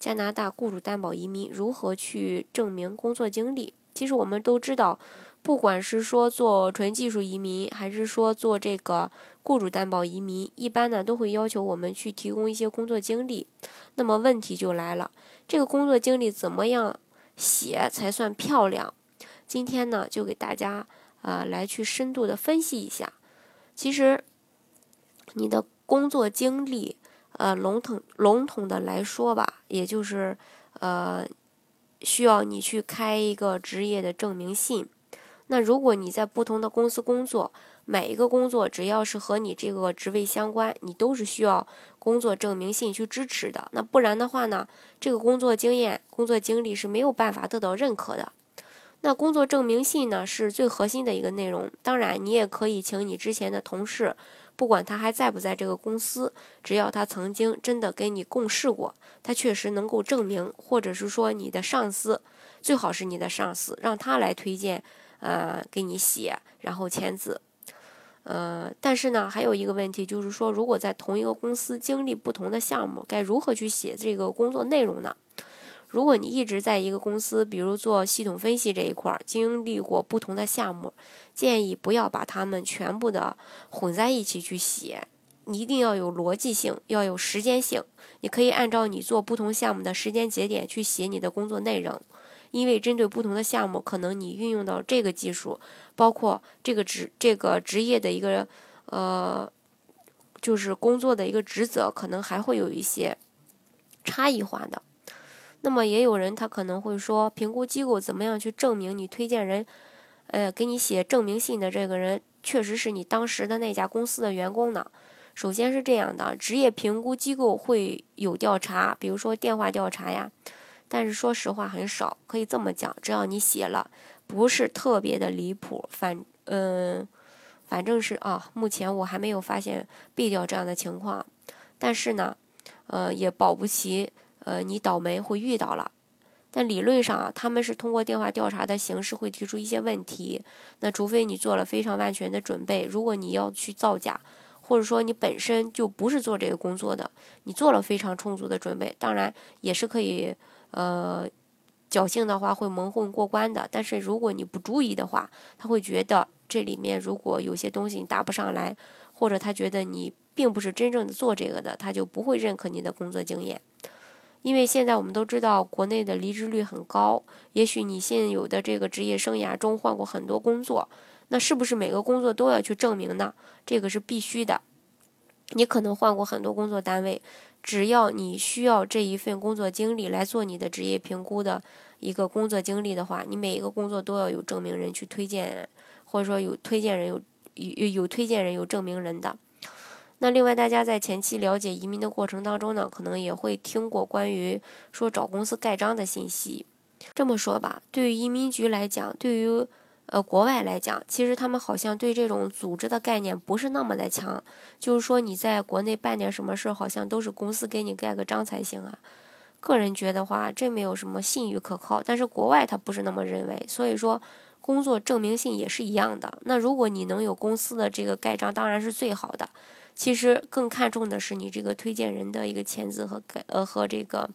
加拿大雇主担保移民如何去证明工作经历？其实我们都知道，不管是说做纯技术移民，还是说做这个雇主担保移民，一般呢都会要求我们去提供一些工作经历。那么问题就来了，这个工作经历怎么样写才算漂亮？今天呢就给大家啊来去深度的分析一下。其实你的工作经历。呃，笼统笼统的来说吧，也就是，呃，需要你去开一个职业的证明信。那如果你在不同的公司工作，每一个工作只要是和你这个职位相关，你都是需要工作证明信去支持的。那不然的话呢，这个工作经验、工作经历是没有办法得到认可的。那工作证明信呢，是最核心的一个内容。当然，你也可以请你之前的同事。不管他还在不在这个公司，只要他曾经真的跟你共事过，他确实能够证明，或者是说你的上司，最好是你的上司，让他来推荐，呃，给你写，然后签字。呃，但是呢，还有一个问题就是说，如果在同一个公司经历不同的项目，该如何去写这个工作内容呢？如果你一直在一个公司，比如做系统分析这一块儿，经历过不同的项目，建议不要把它们全部的混在一起去写，你一定要有逻辑性，要有时间性。你可以按照你做不同项目的时间节点去写你的工作内容，因为针对不同的项目，可能你运用到这个技术，包括这个职这个职业的一个呃，就是工作的一个职责，可能还会有一些差异化的。那么也有人他可能会说，评估机构怎么样去证明你推荐人，呃，给你写证明信的这个人确实是你当时的那家公司的员工呢？首先是这样的，职业评估机构会有调查，比如说电话调查呀，但是说实话很少。可以这么讲，只要你写了，不是特别的离谱，反嗯，反正是啊，目前我还没有发现被调这样的情况，但是呢，呃，也保不齐。呃，你倒霉会遇到了，但理论上啊，他们是通过电话调查的形式会提出一些问题。那除非你做了非常万全的准备，如果你要去造假，或者说你本身就不是做这个工作的，你做了非常充足的准备，当然也是可以呃侥幸的话会蒙混过关的。但是如果你不注意的话，他会觉得这里面如果有些东西你答不上来，或者他觉得你并不是真正的做这个的，他就不会认可你的工作经验。因为现在我们都知道，国内的离职率很高。也许你现有的这个职业生涯中换过很多工作，那是不是每个工作都要去证明呢？这个是必须的。你可能换过很多工作单位，只要你需要这一份工作经历来做你的职业评估的一个工作经历的话，你每一个工作都要有证明人去推荐，或者说有推荐人有有有推荐人有证明人的。那另外，大家在前期了解移民的过程当中呢，可能也会听过关于说找公司盖章的信息。这么说吧，对于移民局来讲，对于呃国外来讲，其实他们好像对这种组织的概念不是那么的强。就是说你在国内办点什么事，好像都是公司给你盖个章才行啊。个人觉得话，这没有什么信誉可靠。但是国外他不是那么认为，所以说工作证明信也是一样的。那如果你能有公司的这个盖章，当然是最好的。其实更看重的是你这个推荐人的一个签字和盖呃和这个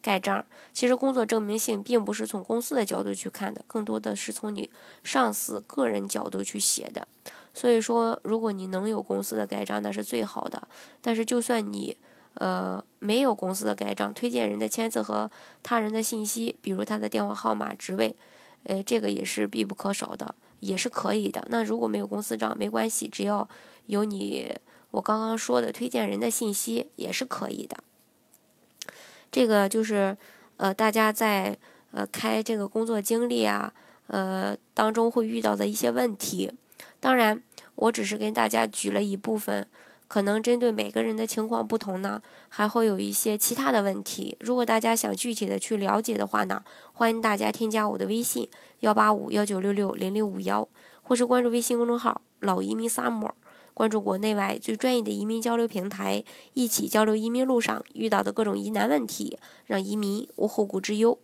盖章。其实工作证明信并不是从公司的角度去看的，更多的是从你上司个人角度去写的。所以说，如果你能有公司的盖章，那是最好的。但是就算你呃没有公司的盖章，推荐人的签字和他人的信息，比如他的电话号码、职位，呃，这个也是必不可少的，也是可以的。那如果没有公司章，没关系，只要有你。我刚刚说的推荐人的信息也是可以的。这个就是呃，大家在呃开这个工作经历啊，呃当中会遇到的一些问题。当然，我只是跟大家举了一部分可能针对每个人的情况不同呢，还会有一些其他的问题。如果大家想具体的去了解的话呢，欢迎大家添加我的微信幺八五幺九六六零零五幺，或是关注微信公众号“老移民 summer”，关注国内外最专业的移民交流平台，一起交流移民路上遇到的各种疑难问题，让移民无后顾之忧。